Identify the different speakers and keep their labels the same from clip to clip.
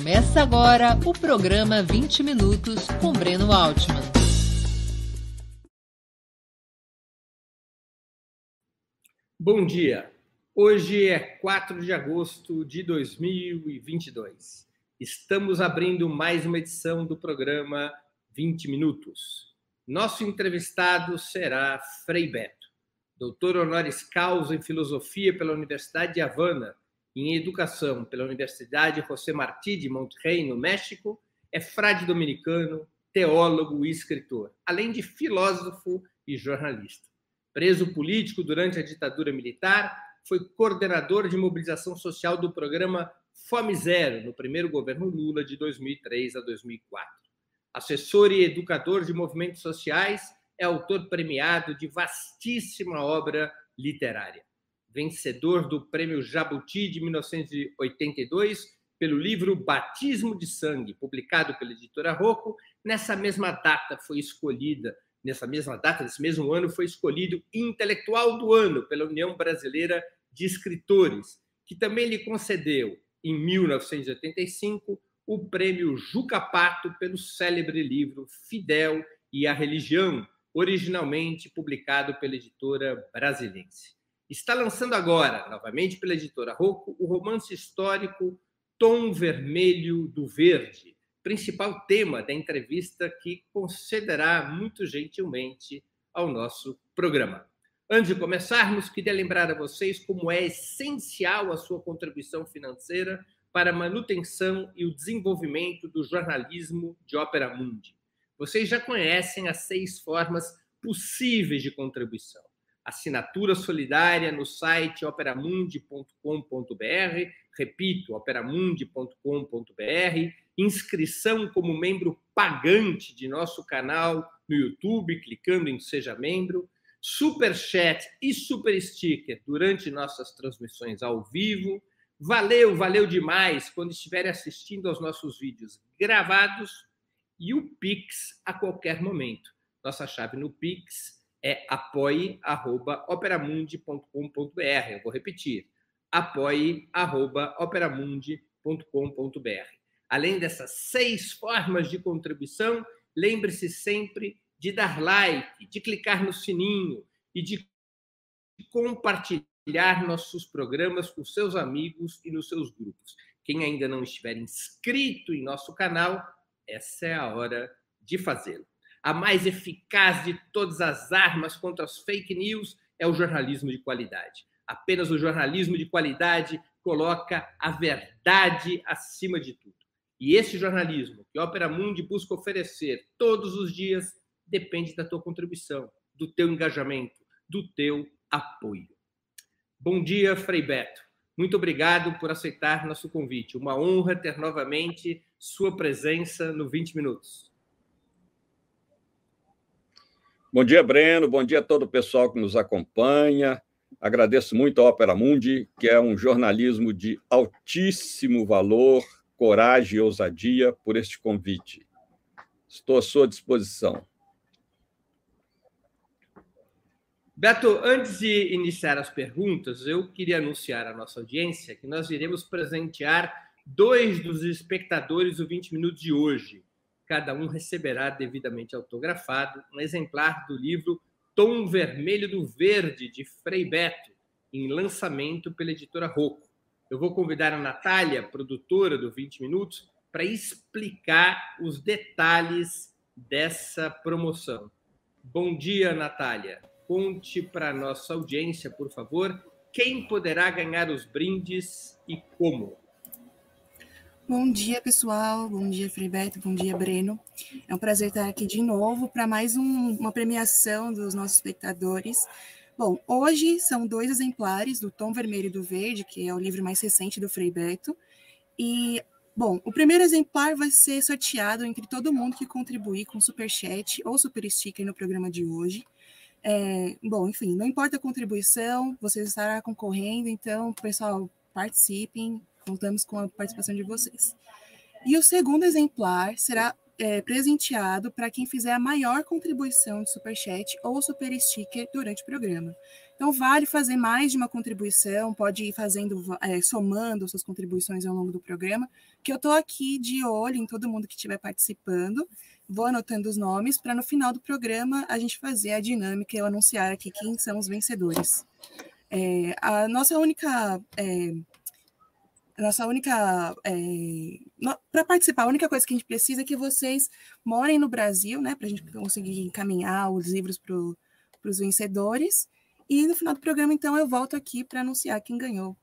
Speaker 1: Começa agora o programa 20 Minutos com Breno Altman.
Speaker 2: Bom dia. Hoje é 4 de agosto de 2022. Estamos abrindo mais uma edição do programa 20 Minutos. Nosso entrevistado será Frei Beto, doutor honoris causa em filosofia pela Universidade de Havana em educação pela Universidade José Martí de Monterrey, no México, é frade dominicano, teólogo e escritor, além de filósofo e jornalista. Preso político durante a ditadura militar, foi coordenador de mobilização social do programa Fome Zero, no primeiro governo Lula, de 2003 a 2004. Assessor e educador de movimentos sociais, é autor premiado de vastíssima obra literária vencedor do Prêmio Jabuti de 1982 pelo livro Batismo de Sangue, publicado pela editora Rocco. Nessa mesma data foi escolhida, nessa mesma data, nesse mesmo ano, foi escolhido intelectual do ano pela União Brasileira de Escritores, que também lhe concedeu, em 1985, o prêmio Juca Pato pelo célebre livro Fidel e a Religião, originalmente publicado pela editora brasilense. Está lançando agora, novamente pela editora Rocco, o romance histórico Tom Vermelho do Verde, principal tema da entrevista que concederá muito gentilmente ao nosso programa. Antes de começarmos, queria lembrar a vocês como é essencial a sua contribuição financeira para a manutenção e o desenvolvimento do jornalismo de Ópera Mundi. Vocês já conhecem as seis formas possíveis de contribuição assinatura solidária no site operamundi.com.br, repito, operamundi.com.br, inscrição como membro pagante de nosso canal no YouTube, clicando em Seja Membro, super chat e super sticker durante nossas transmissões ao vivo. Valeu, valeu demais quando estiverem assistindo aos nossos vídeos gravados e o Pix a qualquer momento. Nossa chave no Pix é apoie.operamundi.com.br. Eu vou repetir, apoie.operamundi.com.br. Além dessas seis formas de contribuição, lembre-se sempre de dar like, de clicar no sininho e de compartilhar nossos programas com seus amigos e nos seus grupos. Quem ainda não estiver inscrito em nosso canal, essa é a hora de fazê-lo a mais eficaz de todas as armas contra as fake news é o jornalismo de qualidade. Apenas o jornalismo de qualidade coloca a verdade acima de tudo. E esse jornalismo que a Opera Mundi busca oferecer todos os dias depende da tua contribuição, do teu engajamento, do teu apoio. Bom dia, Frei Beto. Muito obrigado por aceitar nosso convite. Uma honra ter novamente sua presença no 20 Minutos.
Speaker 3: Bom dia, Breno. Bom dia a todo o pessoal que nos acompanha. Agradeço muito à Opera Mundi, que é um jornalismo de altíssimo valor, coragem e ousadia, por este convite. Estou à sua disposição.
Speaker 2: Beto, antes de iniciar as perguntas, eu queria anunciar à nossa audiência que nós iremos presentear dois dos espectadores do 20 Minutos de hoje cada um receberá devidamente autografado um exemplar do livro Tom Vermelho do Verde, de Frei Beto, em lançamento pela editora Rocco. Eu vou convidar a Natália, produtora do 20 Minutos, para explicar os detalhes dessa promoção. Bom dia, Natália. Conte para a nossa audiência, por favor, quem poderá ganhar os brindes e como.
Speaker 4: Bom dia, pessoal. Bom dia, Filiberto. Bom dia, Breno. É um prazer estar aqui de novo para mais um, uma premiação dos nossos espectadores. Bom, hoje são dois exemplares do Tom Vermelho e do Verde, que é o livro mais recente do Frei Beto. E, bom, o primeiro exemplar vai ser sorteado entre todo mundo que contribuir com super chat ou super sticker no programa de hoje. É, bom, enfim, não importa a contribuição, você estará concorrendo, então, pessoal, participem, Contamos com a participação de vocês. E o segundo exemplar será é, presenteado para quem fizer a maior contribuição de Superchat ou Super Sticker durante o programa. Então, vale fazer mais de uma contribuição, pode ir fazendo, é, somando suas contribuições ao longo do programa, que eu estou aqui de olho em todo mundo que estiver participando, vou anotando os nomes, para no final do programa a gente fazer a dinâmica e eu anunciar aqui quem são os vencedores. É, a nossa única é, nossa única. É, para participar, a única coisa que a gente precisa é que vocês morem no Brasil, né? Para a gente conseguir encaminhar os livros para os vencedores. E no final do programa, então, eu volto aqui para anunciar quem ganhou.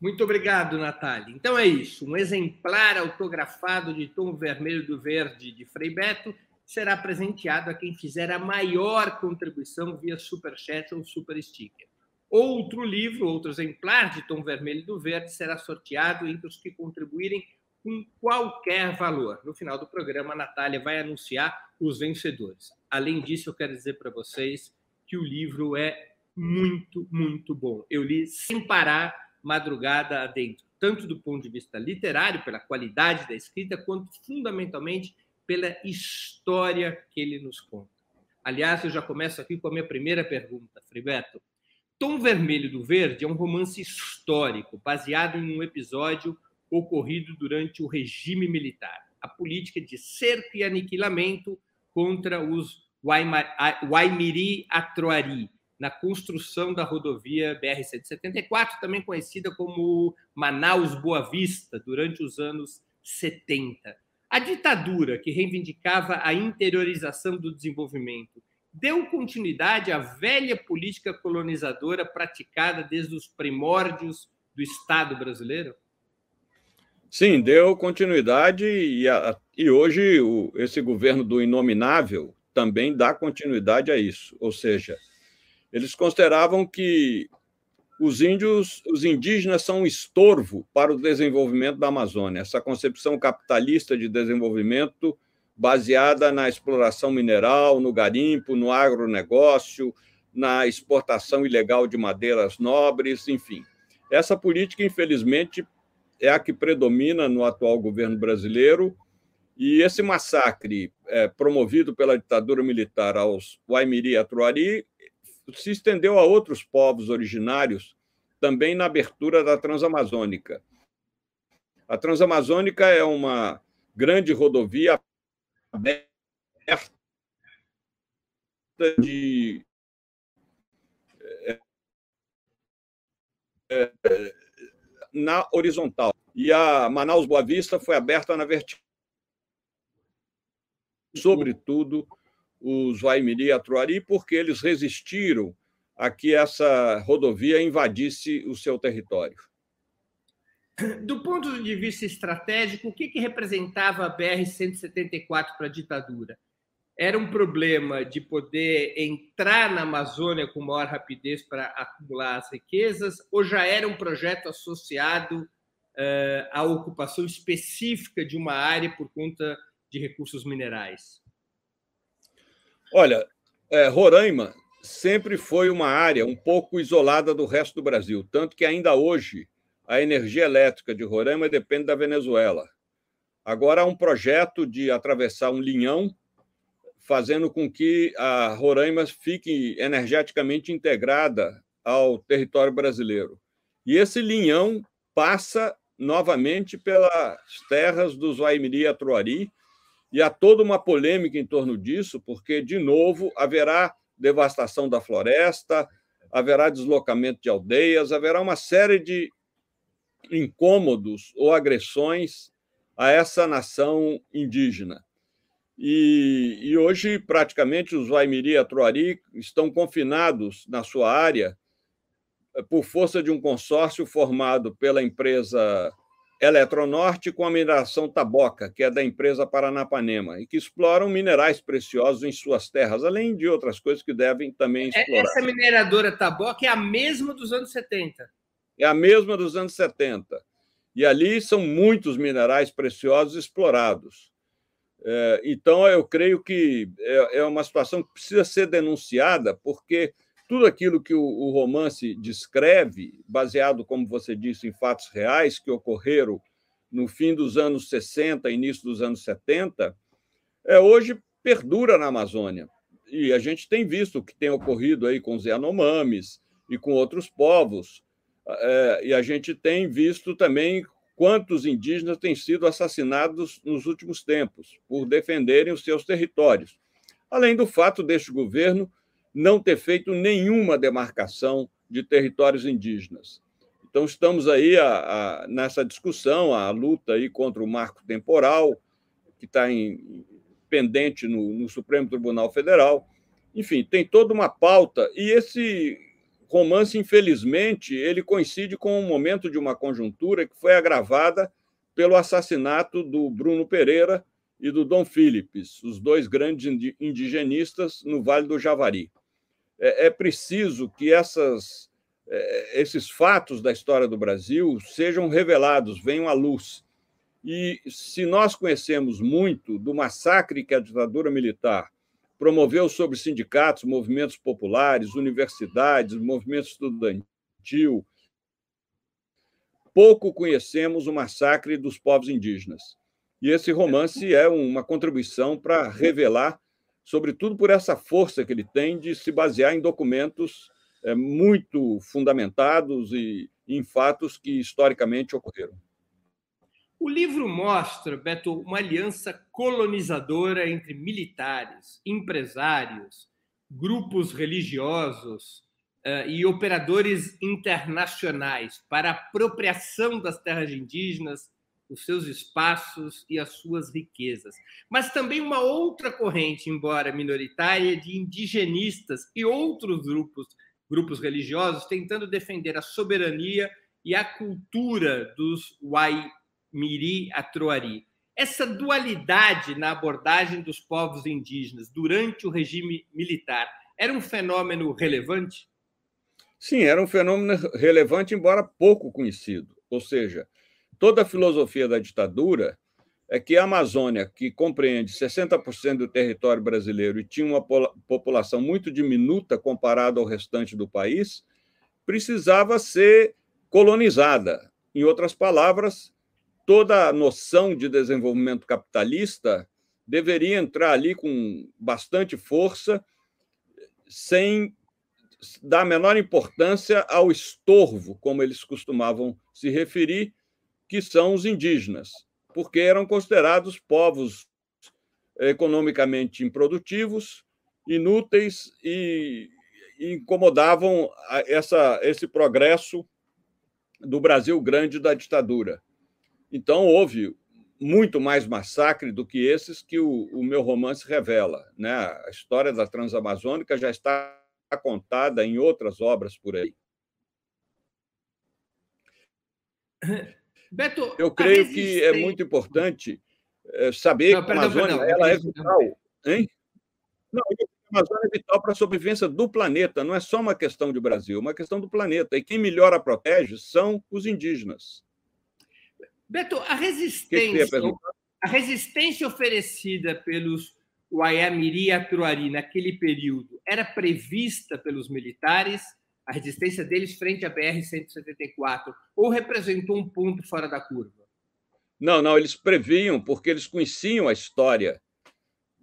Speaker 2: Muito obrigado, Natália. Então é isso. Um exemplar autografado de tom vermelho do verde de Frei Beto será presenteado a quem fizer a maior contribuição via Superchat ou Super Sticker. Outro livro, outro exemplar de tom vermelho do verde será sorteado entre os que contribuírem com qualquer valor. No final do programa, a Natália vai anunciar os vencedores. Além disso, eu quero dizer para vocês que o livro é muito, muito bom. Eu li sem parar, madrugada adentro, tanto do ponto de vista literário, pela qualidade da escrita, quanto fundamentalmente pela história que ele nos conta. Aliás, eu já começo aqui com a minha primeira pergunta, Friberto. Tom Vermelho do Verde é um romance histórico baseado em um episódio ocorrido durante o regime militar, a política de cerco e aniquilamento contra os Waimiri Atroari, na construção da rodovia BR-174, também conhecida como Manaus Boa Vista, durante os anos 70. A ditadura, que reivindicava a interiorização do desenvolvimento deu continuidade à velha política colonizadora praticada desde os primórdios do Estado brasileiro?
Speaker 3: Sim, deu continuidade e, a, e hoje o, esse governo do inominável também dá continuidade a isso. Ou seja, eles consideravam que os índios, os indígenas são um estorvo para o desenvolvimento da Amazônia. Essa concepção capitalista de desenvolvimento baseada na exploração mineral, no garimpo, no agronegócio, na exportação ilegal de madeiras nobres, enfim. Essa política, infelizmente, é a que predomina no atual governo brasileiro, e esse massacre é, promovido pela ditadura militar aos Waimiri e Atruari se estendeu a outros povos originários também na abertura da Transamazônica. A Transamazônica é uma grande rodovia aberta de é, é, na horizontal. E a Manaus Boa Vista foi aberta na vertical. Sobretudo os Waimiri e Atruari, porque eles resistiram a que essa rodovia invadisse o seu território.
Speaker 2: Do ponto de vista estratégico, o que, que representava a BR-174 para a ditadura? Era um problema de poder entrar na Amazônia com maior rapidez para acumular as riquezas, ou já era um projeto associado uh, à ocupação específica de uma área por conta de recursos minerais?
Speaker 3: Olha, é, Roraima sempre foi uma área um pouco isolada do resto do Brasil, tanto que ainda hoje a energia elétrica de Roraima depende da Venezuela. Agora há um projeto de atravessar um linhão, fazendo com que a Roraima fique energeticamente integrada ao território brasileiro. E esse linhão passa novamente pelas terras dos Waimiri e Atruari, e há toda uma polêmica em torno disso, porque, de novo, haverá devastação da floresta, haverá deslocamento de aldeias, haverá uma série de incômodos ou agressões a essa nação indígena. E, e hoje, praticamente, os Waimiri e Atruari estão confinados na sua área eh, por força de um consórcio formado pela empresa Eletronorte com a mineração Taboca, que é da empresa Paranapanema, e que exploram minerais preciosos em suas terras, além de outras coisas que devem também é, explorar.
Speaker 2: Essa mineradora Taboca é a mesma dos anos 70
Speaker 3: é a mesma dos anos 70. E ali são muitos minerais preciosos explorados. É, então, eu creio que é, é, uma situação que precisa ser denunciada, porque tudo aquilo que o, romance descreve, baseado, como você disse, em fatos reais que ocorreram no fim dos anos 60, início dos anos 70, é, hoje perdura na Amazônia. E a gente tem visto o que tem ocorrido aí com os Yanomamis e com outros povos. É, e a gente tem visto também quantos indígenas têm sido assassinados nos últimos tempos por defenderem os seus territórios. Além do fato deste governo não ter feito nenhuma demarcação de territórios indígenas. Então, estamos aí a, a, nessa discussão, a luta aí contra o marco temporal, que está pendente no, no Supremo Tribunal Federal. Enfim, tem toda uma pauta, e esse romance, infelizmente, ele coincide com um momento de uma conjuntura que foi agravada pelo assassinato do Bruno Pereira e do Dom Philips, os dois grandes indigenistas no Vale do Javari. É, é preciso que essas, é, esses fatos da história do Brasil sejam revelados, venham à luz. E se nós conhecemos muito do massacre que a ditadura militar promoveu sobre sindicatos, movimentos populares, universidades, movimento estudantil. Pouco conhecemos o massacre dos povos indígenas. E esse romance é uma contribuição para revelar, sobretudo por essa força que ele tem de se basear em documentos é, muito fundamentados e em fatos que historicamente ocorreram.
Speaker 2: O livro mostra, Beto, uma aliança colonizadora entre militares, empresários, grupos religiosos uh, e operadores internacionais para a apropriação das terras indígenas, os seus espaços e as suas riquezas. Mas também uma outra corrente, embora minoritária, de indigenistas e outros grupos, grupos religiosos tentando defender a soberania e a cultura dos Wai Miri a Troari. Essa dualidade na abordagem dos povos indígenas durante o regime militar era um fenômeno relevante?
Speaker 3: Sim, era um fenômeno relevante, embora pouco conhecido. Ou seja, toda a filosofia da ditadura é que a Amazônia, que compreende 60% do território brasileiro e tinha uma população muito diminuta comparada ao restante do país, precisava ser colonizada. Em outras palavras, toda a noção de desenvolvimento capitalista deveria entrar ali com bastante força, sem dar a menor importância ao estorvo, como eles costumavam se referir, que são os indígenas, porque eram considerados povos economicamente improdutivos, inúteis e incomodavam essa, esse progresso do Brasil grande da ditadura. Então, houve muito mais massacre do que esses que o, o meu romance revela. Né? A história da Transamazônica já está contada em outras obras por aí.
Speaker 2: Beto,
Speaker 3: eu creio que é muito importante eh, saber não, que a Amazônia não, ela é vital. Hein? Não, a Amazônia é vital para a sobrevivência do planeta, não é só uma questão de Brasil, é uma questão do planeta. E quem melhor a protege são os indígenas.
Speaker 2: Beto, a resistência, a resistência oferecida pelos Guayamiri e Atuari naquele período era prevista pelos militares, a resistência deles frente à BR-174, ou representou um ponto fora da curva?
Speaker 3: Não, não, eles previam, porque eles conheciam a história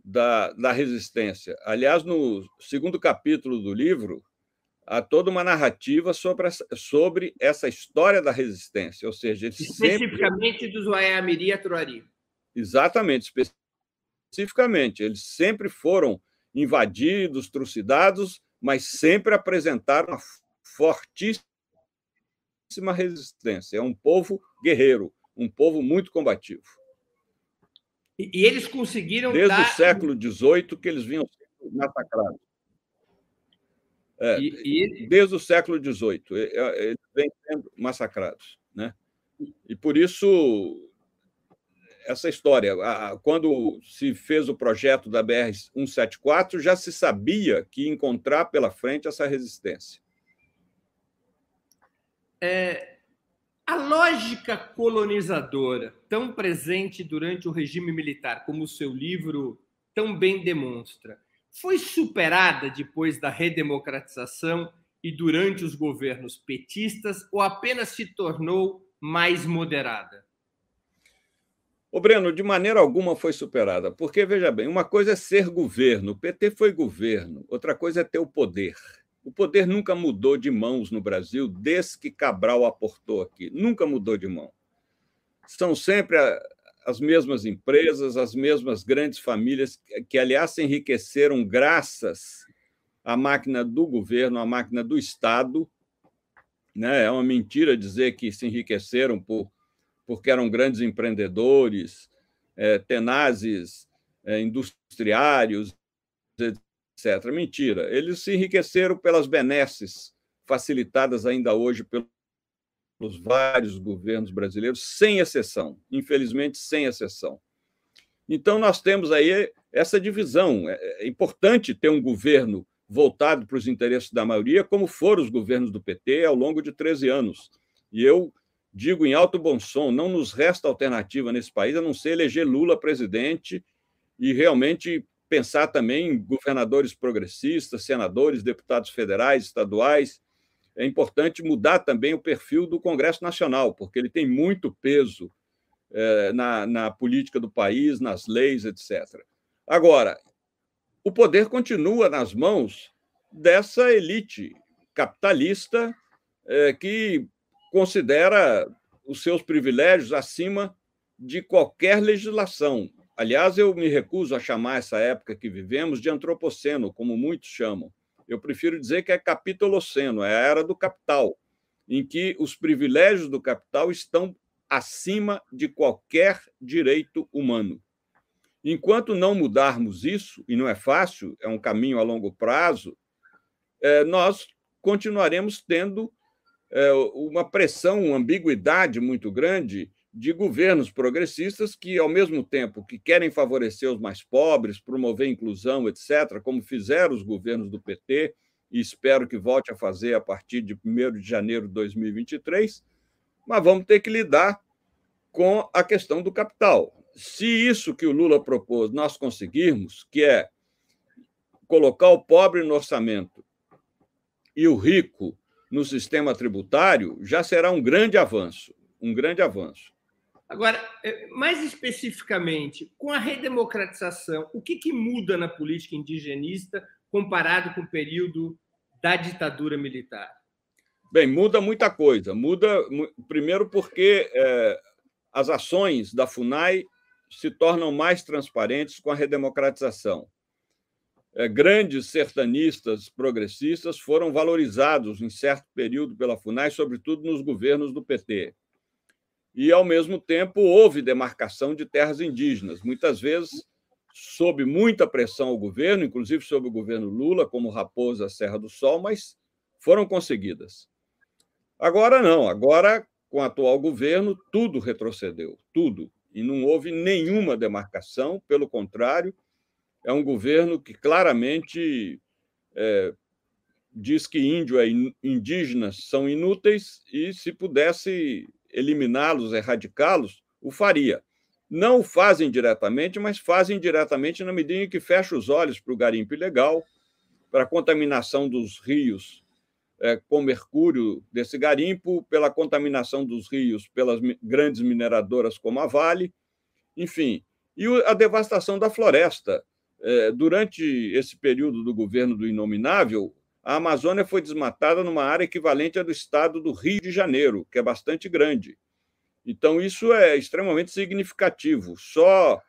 Speaker 3: da, da resistência. Aliás, no segundo capítulo do livro, há toda uma narrativa sobre essa, sobre essa história da resistência, ou seja,
Speaker 2: especificamente sempre... dos Uayamiri e Atuari.
Speaker 3: Exatamente, especificamente, eles sempre foram invadidos, trucidados, mas sempre apresentaram uma fortíssima resistência. É um povo guerreiro, um povo muito combativo.
Speaker 2: E, e eles conseguiram
Speaker 3: desde dar... o século XVIII que eles vinham sendo massacrados. É, e, e... Desde o século XVIII, eles vêm sendo massacrados. Né? E por isso, essa história, quando se fez o projeto da BR-174, já se sabia que ia encontrar pela frente essa resistência.
Speaker 2: É, a lógica colonizadora, tão presente durante o regime militar, como o seu livro tão bem demonstra, foi superada depois da redemocratização e durante os governos petistas ou apenas se tornou mais moderada?
Speaker 3: Ô, Breno, de maneira alguma foi superada, porque, veja bem, uma coisa é ser governo, o PT foi governo, outra coisa é ter o poder. O poder nunca mudou de mãos no Brasil desde que Cabral aportou aqui, nunca mudou de mão. São sempre as mesmas empresas, as mesmas grandes famílias, que, aliás, se enriqueceram graças à máquina do governo, à máquina do Estado. Né? É uma mentira dizer que se enriqueceram por porque eram grandes empreendedores, é, tenazes é, industriários, etc. Mentira. Eles se enriqueceram pelas benesses facilitadas ainda hoje pelos vários governos brasileiros, sem exceção, infelizmente, sem exceção. Então, nós temos aí essa divisão. É, é importante ter um governo voltado para os interesses da maioria, como foram os governos do PT ao longo de 13 anos. E eu digo em alto bom som, não nos resta alternativa nesse país a não ser eleger Lula presidente e realmente pensar também em governadores progressistas, senadores, deputados federais, estaduais. É importante mudar também o perfil do Congresso Nacional, porque ele tem muito peso é, na, na política do país, nas leis, etc. Agora, o poder continua nas mãos dessa elite capitalista é, que considera os seus privilégios acima de qualquer legislação. Aliás, eu me recuso a chamar essa época que vivemos de antropoceno, como muitos chamam. Eu prefiro dizer que é capitoloceno, é a era do capital, em que os privilégios do capital estão acima de qualquer direito humano. Enquanto não mudarmos isso, e não é fácil, é um caminho a longo prazo, é, nós continuaremos tendo é, uma pressão, uma ambiguidade muito grande de governos progressistas que, ao mesmo tempo que querem favorecer os mais pobres, promover inclusão, etc., como fizeram os governos do PT, e espero que volte a fazer a partir de 1 de janeiro de 2023, mas vamos ter que lidar com a questão do capital. Se isso que o Lula propôs nós conseguirmos, que é colocar o pobre no orçamento e o rico no sistema tributário já será um grande avanço, um grande avanço.
Speaker 2: Agora, é, mais especificamente, com a redemocratização, o que, que muda na política indigenista comparado com o período da ditadura militar?
Speaker 3: Bem, muda muita coisa. Muda, primeiro, porque é, as ações da FUNAI se tornam mais transparentes com a redemocratização. É, grandes sertanistas progressistas foram valorizados em certo período pela FUNAI, sobretudo nos governos do PT. E, ao mesmo tempo, houve demarcação de terras indígenas, muitas vezes sob muita pressão ao governo, inclusive sob o governo Lula, como Raposa Serra do Sol, mas foram conseguidas. Agora não, agora, com o atual governo, tudo retrocedeu, tudo. E não houve nenhuma demarcação, pelo contrário, é um governo que claramente é, diz que índio e indígenas são inúteis. E, se pudesse eliminá-los, erradicá-los, o faria. Não o fazem diretamente, mas fazem diretamente na medida em que fecha os olhos para o garimpo ilegal, para a contaminação dos rios é, com mercúrio desse garimpo, pela contaminação dos rios pelas grandes mineradoras como a Vale, enfim, e a devastação da floresta. É, durante esse período do governo do Inominável, a Amazônia foi desmatada numa área equivalente à do estado do Rio de Janeiro, que é bastante grande. Então, isso é extremamente significativo. Só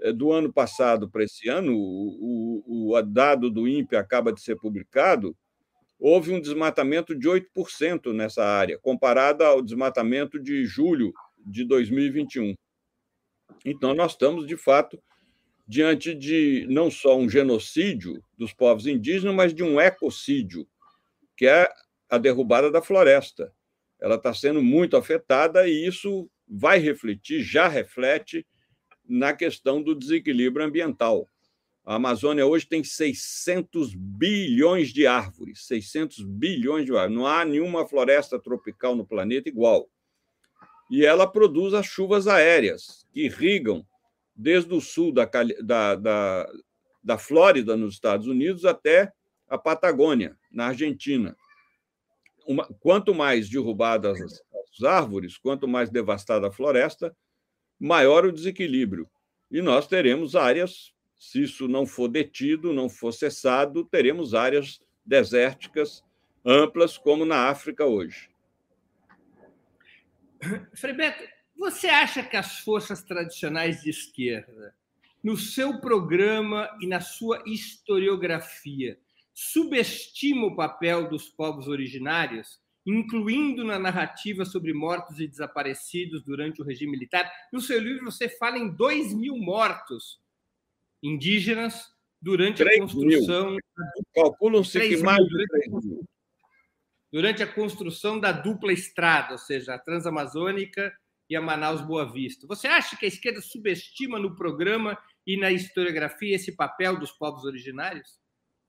Speaker 3: é, do ano passado para esse ano, o, o, o, dado do INPE acaba de ser publicado, houve um desmatamento de 8% nessa área, comparado ao desmatamento de julho de 2021. Então, nós estamos, de fato, diante de não só um genocídio dos povos indígenas, mas de um ecocídio, que é a derrubada da floresta. Ela está sendo muito afetada e isso vai refletir, já reflete, na questão do desequilíbrio ambiental. A Amazônia hoje tem 600 bilhões de árvores, 600 bilhões de árvores. Não há nenhuma floresta tropical no planeta igual. E ela produz as chuvas aéreas, que irrigam desde o sul da, da, da, da Flórida, nos Estados Unidos, até a Patagônia, na Argentina. Uma, quanto mais derrubadas as, as árvores, quanto mais devastada a floresta, maior o desequilíbrio. E nós teremos áreas, se isso não for detido, não for cessado, teremos áreas desérticas amplas, como na África hoje.
Speaker 2: Frei Beto, você acha que as forças tradicionais de esquerda, no seu programa e na sua historiografia, subestimam o papel dos povos originários, incluindo na narrativa sobre mortos e desaparecidos durante o regime militar? No seu livro, você fala em 2 mil mortos indígenas durante a construção.
Speaker 3: Calculam-se que mais de 3
Speaker 2: mil durante a construção da dupla estrada, ou seja, a Transamazônica e a Manaus Boa Vista. Você acha que a esquerda subestima no programa e na historiografia esse papel dos povos originários?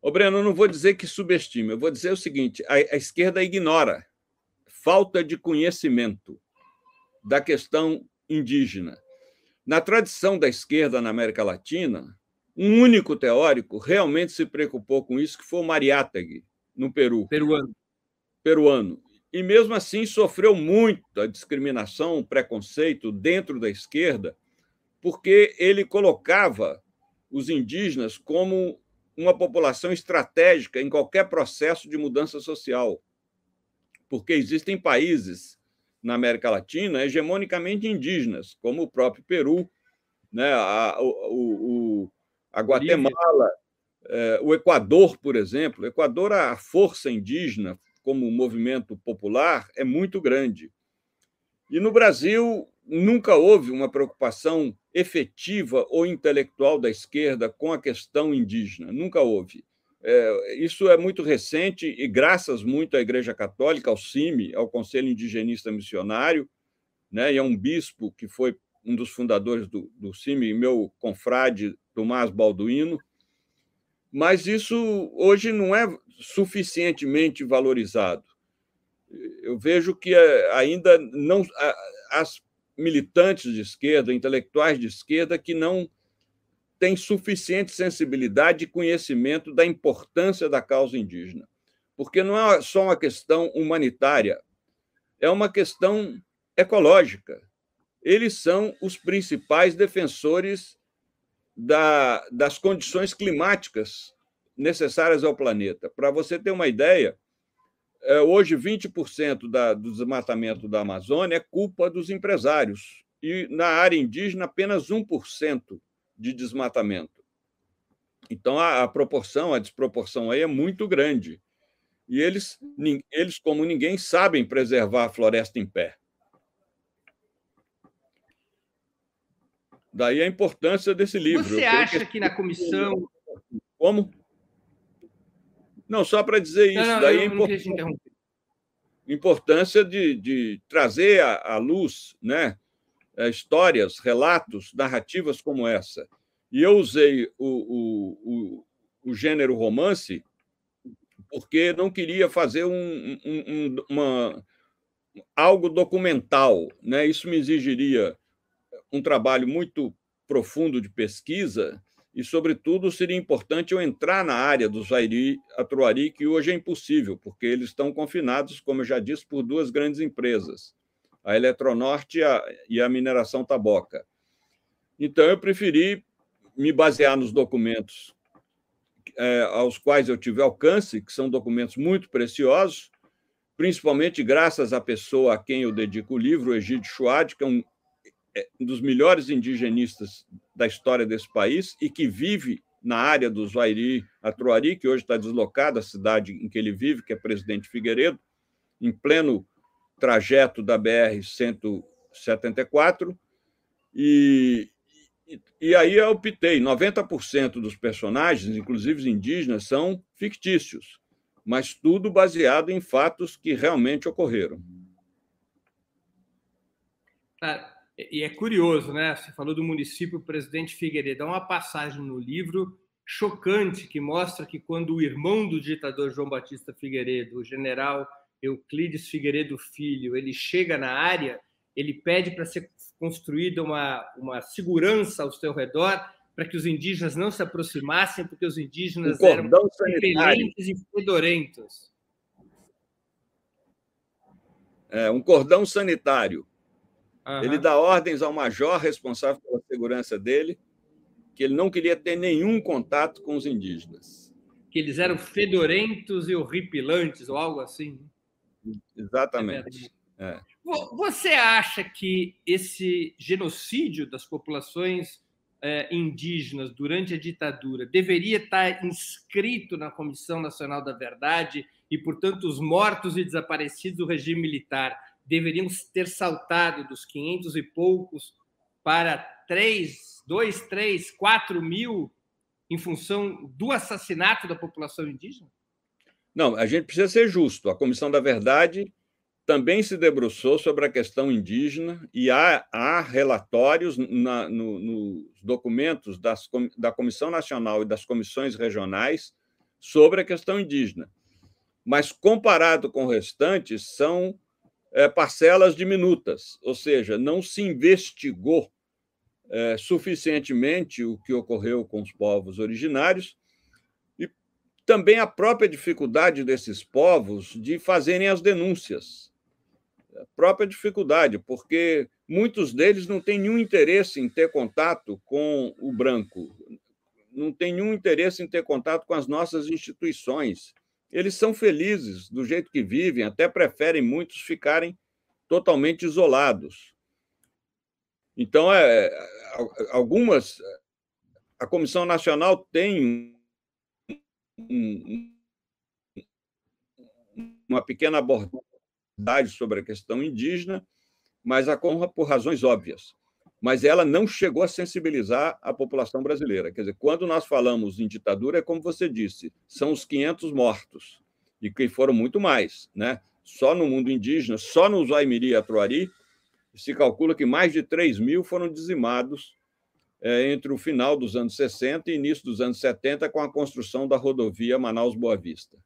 Speaker 3: Ô, Breno, eu não vou dizer que subestima, eu vou dizer o seguinte: a, a esquerda ignora falta de conhecimento da questão indígena. Na tradição da esquerda na América Latina, um único teórico realmente se preocupou com isso, que foi o Mariátegui, no Peru.
Speaker 2: Peruano
Speaker 3: peruano. E mesmo assim sofreu muita discriminação, preconceito dentro da esquerda, porque ele colocava os indígenas como uma população estratégica em qualquer processo de mudança social. Porque existem países na América Latina hegemonicamente indígenas, como o próprio Peru, né, a, o, o, a Guatemala, é, o Equador, por exemplo. O Equador, a força indígena como movimento popular é muito grande. E no Brasil nunca houve uma preocupação efetiva ou intelectual da esquerda com a questão indígena, nunca houve. É, isso é muito recente e graças muito à Igreja Católica, ao CIMI, ao Conselho Indigenista Missionário, né, e a um bispo que foi um dos fundadores do, do CIMI, meu confrade Tomás Balduino, mas isso hoje não é suficientemente valorizado. Eu vejo que eh, ainda não as militantes de esquerda, intelectuais de esquerda, que não têm suficiente sensibilidade e conhecimento da importância da causa indígena. Porque não é só uma questão humanitária, é uma questão ecológica. Eles são os principais defensores da, das condições climáticas necessárias ao planeta. Para você ter uma ideia, é, hoje 20% da, do desmatamento da Amazônia é culpa dos empresários, e na área indígena apenas 1% de desmatamento. Então a, a, proporção, a desproporção aí é muito grande. E eles, eles, como ninguém, sabem preservar a floresta em pé. Daí a importância desse livro.
Speaker 2: Você acha que... que... na comissão.
Speaker 3: Como? Não, só para dizer isso. Não, não, daí a importância, importância de, de trazer à, luz né, é, histórias, relatos, narrativas como essa. E eu usei o, o, o, o gênero romance porque não queria fazer um, um, um, uma, algo documental. Né? Isso me exigiria um trabalho muito profundo de pesquisa e, sobretudo, seria importante eu entrar na área do Zairi Atruari, que hoje é impossível, porque eles estão confinados, como eu já disse, por duas grandes empresas, a Eletronorte e a, e a Mineração Taboca. Então, eu preferi me basear nos documentos é, aos quais eu tive alcance, que são documentos muito preciosos, principalmente graças à pessoa a quem eu dedico o livro, Egídio Chouad, que é um é, um dos melhores indigenistas da história desse país e que vive na área do Zuairi Atruari, que hoje está deslocado, a cidade em que ele vive, que é Presidente Figueiredo, em pleno trajeto da BR-174. E, e, aí eu optei: 90% dos personagens, inclusive indígenas, são fictícios, mas tudo baseado em fatos que realmente ocorreram.
Speaker 2: Ah e é curioso, né? Você falou do município Presidente Figueiredo. Há uma passagem no livro chocante que mostra que quando o irmão do ditador João Batista Figueiredo, o general Euclides Figueiredo Filho, ele chega na área, ele pede para ser construída uma, uma segurança ao seu redor para que os indígenas não se aproximassem, porque os indígenas eram repelentes e fedorentos.
Speaker 3: É, um cordão sanitário Uhum. Ele dá ordens ao major responsável pela segurança dele, que ele não queria ter nenhum contato com os indígenas.
Speaker 2: Que eles eram fedorentos e horripilantes, ou algo assim.
Speaker 3: Exatamente. É.
Speaker 2: Você acha que esse genocídio das populações é, indígenas durante a ditadura deveria estar inscrito na Comissão Nacional da Verdade e, portanto, os mortos e desaparecidos do regime militar deveriam ter saltado dos 500 e poucos para 3, 2, 3, 4 mil em função do assassinato da população indígena?
Speaker 3: Não, a gente precisa ser justo. A Comissão da Verdade também se debruçou sobre a questão indígena e há, há relatórios na, no, nos documentos das, da Comissão Nacional e das comissões regionais sobre a questão indígena. Mas, comparado com o restante, são é, parcelas diminutas, ou seja, não se investigou é, suficientemente o que ocorreu com os povos originários e também a própria dificuldade desses povos de fazerem as denúncias a própria dificuldade, porque muitos deles não têm nenhum interesse em ter contato com o branco, não têm nenhum interesse em ter contato com as nossas instituições. Eles são felizes do jeito que vivem, até preferem muitos ficarem totalmente isolados. Então, é, algumas. A Comissão Nacional tem um, uma pequena abordagem sobre a questão indígena, mas a por razões óbvias. Mas ela não chegou a sensibilizar a população brasileira. Quer dizer, quando nós falamos em ditadura, é como você disse, são os 500 mortos, e que foram muito mais. Né? Só no mundo indígena, só no Zaimiri e Atuari, se calcula que mais de 3 mil foram dizimados é, entre o final dos anos 60 e início dos anos 70, com a construção da rodovia Manaus-Boa Vista.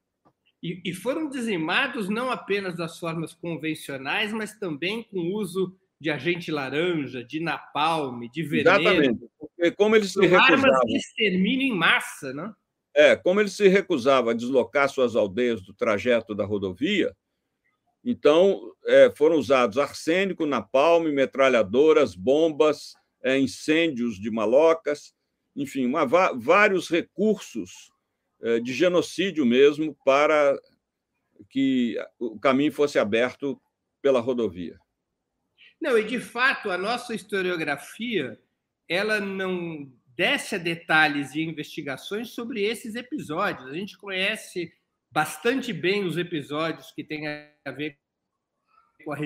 Speaker 2: E, e foram dizimados não apenas das formas convencionais, mas também com o uso de agente laranja, de napalm, de veneno. Exatamente.
Speaker 3: Porque como eles se recusavam... Armas
Speaker 2: de extermínio em massa, né?
Speaker 3: É, como eles se recusavam a deslocar suas aldeias do trajeto da rodovia, então é, foram usados arsênico, napalm, metralhadoras, bombas, é, incêndios de malocas, enfim, uma, vários recursos é, de genocídio mesmo para que o caminho fosse aberto pela rodovia.
Speaker 2: Não, e de fato a nossa historiografia ela não desce a detalhes e investigações sobre esses episódios. A gente conhece bastante bem os episódios que têm a ver com a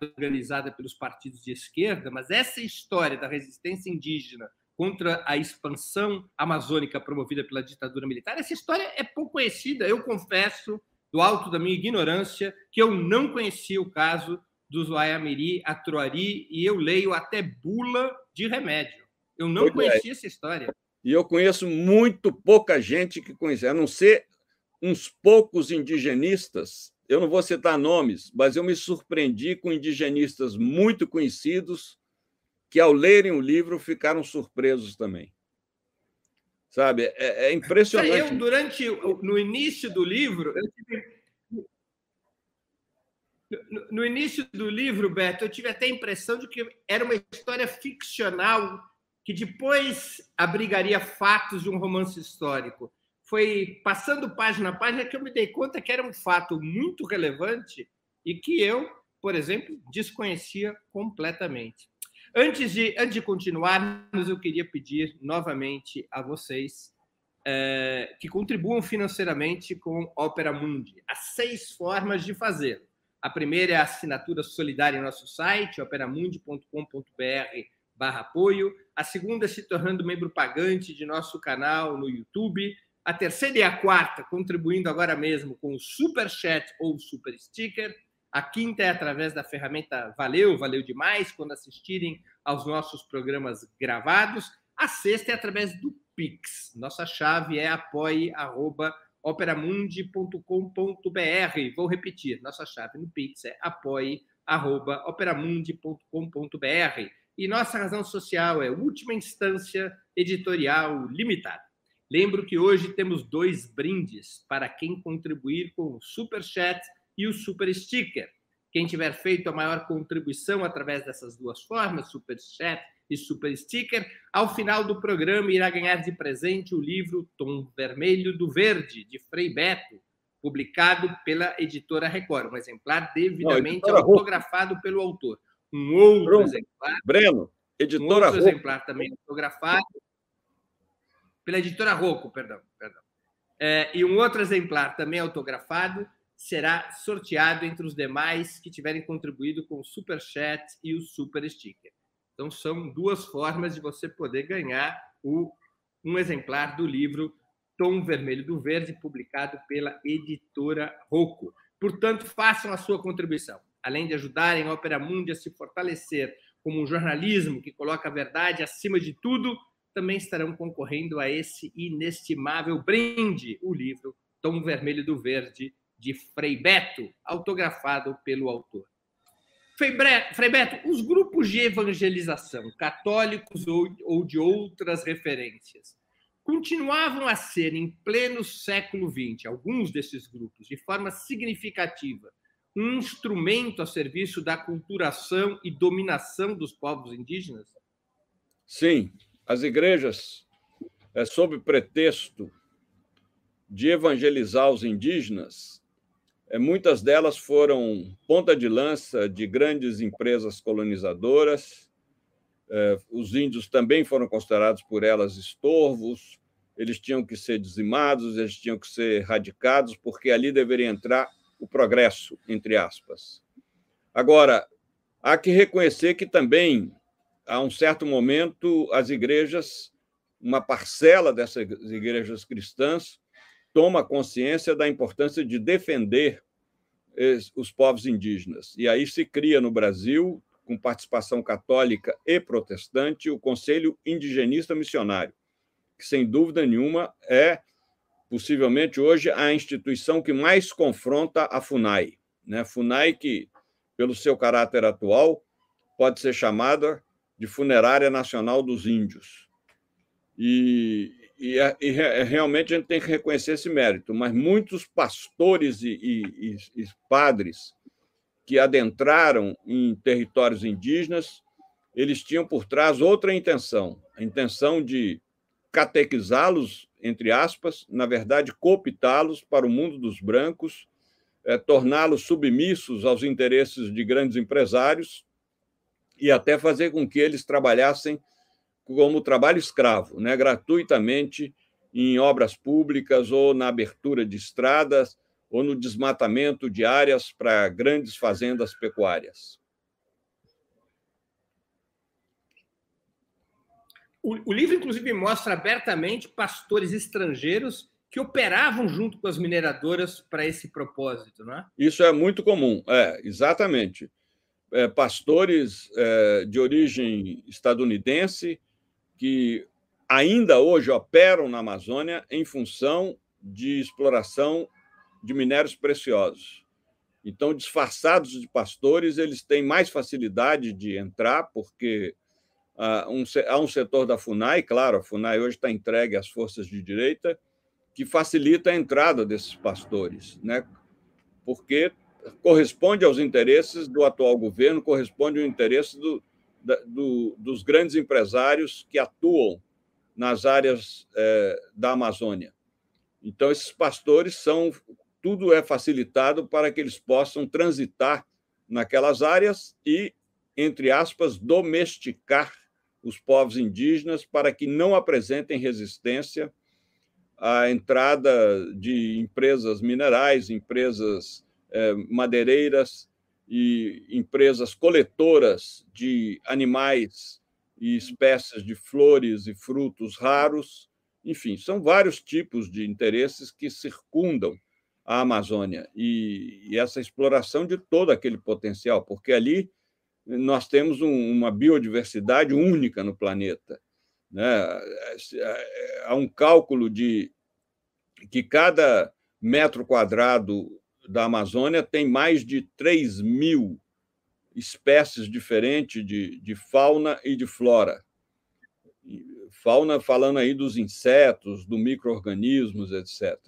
Speaker 2: organizada pelos partidos de esquerda, mas essa história da resistência indígena contra a expansão amazônica promovida pela ditadura militar. Essa história é pouco conhecida, eu confesso, do alto da minha ignorância, que eu não conhecia o caso dos Wayamiri, Atroari, e eu leio até bula de remédio. Eu não pois é. conhecia é. essa história.
Speaker 3: E eu conheço muito pouca gente que conhece, a não ser uns poucos indigenistas. Eu não vou citar nomes, mas eu me surpreendi com indigenistas muito conhecidos que, ao lerem o livro, ficaram surpresos também. Sabe? É, é impressionante.
Speaker 2: Eu, durante, no início do livro, tive... No início do livro, Beto, eu tive até a impressão de que era uma história ficcional que depois abrigaria fatos de um romance histórico. Foi passando página a página que eu me dei conta que era um fato muito relevante e que eu, por exemplo, desconhecia completamente. Antes de, antes de continuarmos, eu queria pedir novamente a vocês é, que contribuam financeiramente com Opera Mundi. Há seis formas de fazer. A primeira é a assinatura solidária em nosso site, operamundi.com.br barra apoio. A segunda é se tornando membro pagante de nosso canal no YouTube. A terceira e a quarta, contribuindo agora mesmo com o Super Chat ou Super Sticker. A quinta é através da ferramenta Valeu, valeu demais quando assistirem aos nossos programas gravados. A sexta é através do Pix. Nossa chave é apoie.operamundi.com.br. Vou repetir, nossa chave no Pix é apoie.operamundi.com.br. E nossa razão social é Última Instância Editorial Limitada. Lembro que hoje temos dois brindes para quem contribuir com o Super Chat e o super sticker. Quem tiver feito a maior contribuição através dessas duas formas, Super Chat e Super Sticker, ao final do programa irá ganhar de presente o livro Tom Vermelho do Verde, de Frei Beto, publicado pela editora Record, um exemplar devidamente Não, autografado pelo autor. Um outro Bruno, exemplar.
Speaker 3: Breno, editora
Speaker 2: um outro exemplar também autografado pela editora Rocco, perdão, perdão. É, e um outro exemplar também autografado será sorteado entre os demais que tiverem contribuído com o Super Chat e o Super Sticker. Então, são duas formas de você poder ganhar o, um exemplar do livro Tom Vermelho do Verde, publicado pela editora Rocco. Portanto, façam a sua contribuição. Além de ajudarem a Opera Mundi a se fortalecer como um jornalismo que coloca a verdade acima de tudo, também estarão concorrendo a esse inestimável brinde, o livro Tom Vermelho do Verde, de Frei Beto, autografado pelo autor. Frei Beto, os grupos de evangelização, católicos ou, de outras referências, continuavam a ser, em pleno século XX, alguns desses grupos, de forma significativa, um instrumento a serviço da culturação e dominação dos povos indígenas?
Speaker 3: Sim, as igrejas, é, sob pretexto de evangelizar os indígenas, muitas delas foram ponta de lança de grandes empresas colonizadoras. É, os índios também foram considerados por elas estorvos, eles tinham que ser dizimados, eles tinham que ser erradicados, porque ali deveria entrar o progresso, entre aspas. Agora, há que reconhecer que também, a um certo momento, as igrejas, uma parcela dessas igrejas cristãs, toma consciência da importância de defender os povos indígenas. E aí se cria no Brasil, com participação católica e protestante, o Conselho Indigenista Missionário, que sem dúvida nenhuma é possivelmente hoje a instituição que mais confronta a FUNAI. Né? FUNAI que, pelo seu caráter atual, pode ser chamada de Funerária Nacional dos Índios. E, e, é, e, é, realmente a gente tem que reconhecer esse mérito, mas muitos pastores e, e, e padres que adentraram em territórios indígenas, eles tinham por trás outra intenção, a intenção de catequizá-los, entre aspas, na verdade, cooptá-los para o mundo dos brancos, é, torná-los submissos aos interesses de grandes empresários e até fazer com que eles trabalhassem como trabalho escravo, né, gratuitamente em obras públicas ou na abertura de estradas ou no desmatamento de áreas para grandes fazendas pecuárias.
Speaker 2: O, o, livro, inclusive, mostra abertamente pastores estrangeiros que operavam junto com as mineradoras para esse propósito, não é?
Speaker 3: Isso é muito comum, é, exatamente. É, pastores é, de origem estadunidense que ainda hoje operam na Amazônia em função de exploração de minérios preciosos. Então, disfarçados de pastores, eles têm mais facilidade de entrar, porque há um, há um setor da FUNAI, claro, a FUNAI hoje está entregue às forças de direita, que facilita a entrada desses pastores, né? porque corresponde aos interesses do atual governo, corresponde ao interesse do, do, dos grandes empresários que atuam nas áreas é, da Amazônia. Então, esses pastores são. Tudo é facilitado para que eles possam transitar naquelas áreas e, entre aspas, domesticar os povos indígenas para que não apresentem resistência à entrada de empresas minerais, empresas é, madeireiras e empresas coletoras de animais e espécies de flores e frutos raros. Enfim, são vários tipos de interesses que circundam a Amazônia e, e essa exploração de todo aquele potencial, porque ali nós temos um, uma biodiversidade única no planeta. Né? Há um cálculo de que cada metro quadrado da Amazônia tem mais de 3 mil espécies diferentes de, de fauna e de flora. Fauna falando aí dos insetos, dos micro-organismos, etc.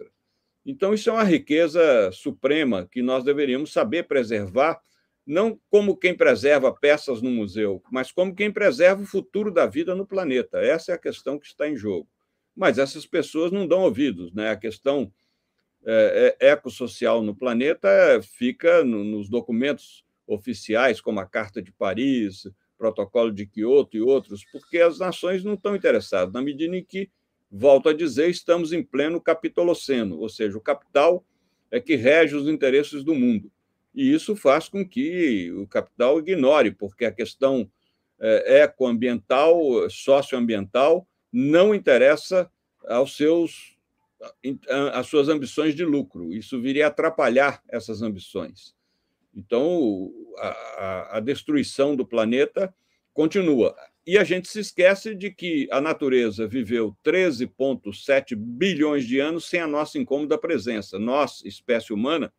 Speaker 3: Então, isso é uma riqueza suprema que nós deveríamos saber preservar não como quem preserva peças no museu, mas como quem preserva o futuro da vida no planeta. Essa é a questão que está em jogo. Mas essas pessoas não dão ouvidos. Né? A questão é, é, ecossocial no planeta fica no, nos documentos oficiais, como a Carta de Paris, Protocolo de Quioto e outros, porque as nações não estão interessadas, na medida em que, volto a dizer, estamos em pleno capitoloceno, ou seja, o capital é que rege os interesses do mundo. E isso faz com que o capital ignore, porque a questão é, ecoambiental, socioambiental, não interessa aos seus às suas ambições de lucro. Isso viria a atrapalhar essas ambições. Então, a, a, destruição do planeta continua. E a gente se esquece de que a natureza viveu 13,7 bilhões de anos sem a nossa incômoda presença. Nós, espécie humana,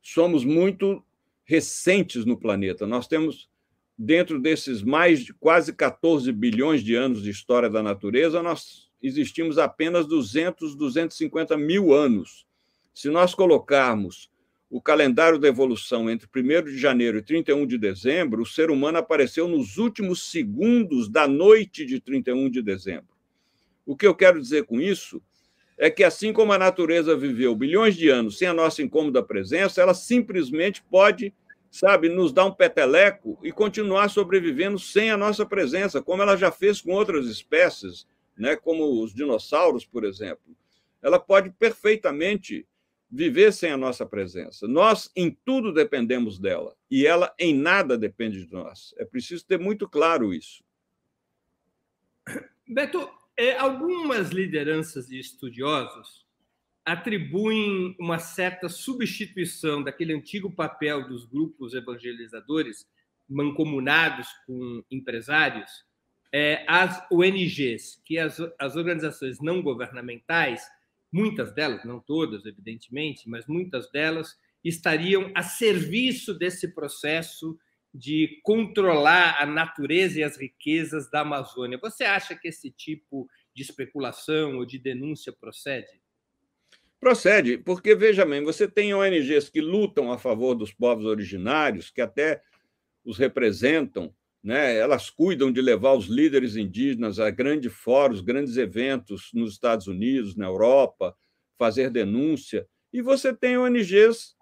Speaker 3: somos muito recentes no planeta. Nós temos, dentro desses mais de quase 14 bilhões de anos de história da natureza, nós existimos apenas 200, 250 mil anos. Se nós colocarmos o calendário da evolução entre 1 de janeiro e 31 de dezembro, o ser humano apareceu nos últimos segundos da noite de 31 de dezembro. O que eu quero dizer com isso é que, assim como a natureza viveu bilhões de anos sem a nossa incômoda presença, ela simplesmente pode, sabe, nos dar um peteleco e continuar sobrevivendo sem a nossa presença, como ela já fez com outras espécies, né, como os dinossauros, por exemplo. Ela pode perfeitamente viver sem a nossa presença. Nós, em tudo, dependemos dela e ela, em nada, depende de nós. É preciso ter muito claro isso.
Speaker 2: Beto, é, algumas lideranças e estudiosos atribuem uma certa substituição daquele antigo papel dos grupos evangelizadores mancomunados com empresários é, às ONGs, que as, as organizações não governamentais muitas delas, não todas, evidentemente, mas muitas delas estariam a serviço desse processo de controlar a natureza e as riquezas da Amazônia. Você acha que esse tipo de especulação ou de denúncia procede?
Speaker 3: Procede, porque, veja bem, você tem ONGs que lutam a favor dos povos originários, que até os representam, né? elas cuidam de levar os líderes indígenas a grandes fóruns, grandes eventos nos Estados Unidos, na Europa, fazer denúncia. E você tem ONGs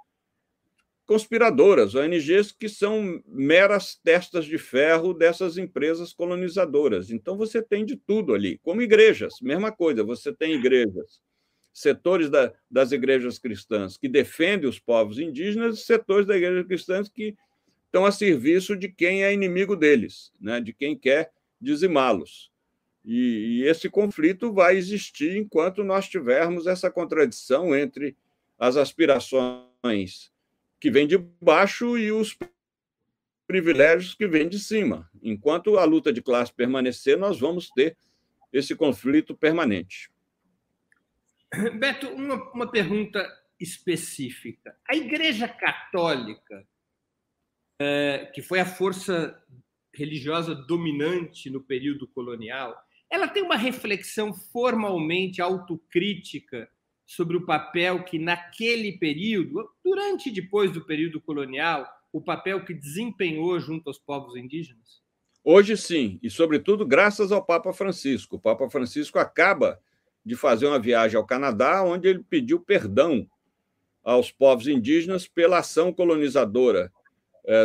Speaker 3: conspiradoras, ONGs que são meras testas de ferro dessas empresas colonizadoras. Então você tem de tudo ali, como igrejas, mesma coisa, você tem igrejas, setores da, das igrejas cristãs que defendem os povos indígenas e setores da igreja cristãs que estão a serviço de quem é inimigo deles, né? de quem quer dizimá-los. E, e esse conflito vai existir enquanto nós tivermos essa contradição entre as aspirações que vêm de baixo e os privilégios que vêm de cima. Enquanto a luta de classe permanecer, nós vamos ter esse conflito permanente.
Speaker 2: Beto, uma, uma pergunta específica. A Igreja Católica é, que foi a força religiosa dominante no período colonial, ela tem uma reflexão formalmente autocrítica sobre o papel que naquele período, durante e depois do período colonial, o papel que desempenhou junto aos povos indígenas?
Speaker 3: Hoje sim, e sobretudo graças ao Papa Francisco. O Papa Francisco acaba de fazer uma viagem ao Canadá, onde ele pediu perdão aos povos indígenas pela ação colonizadora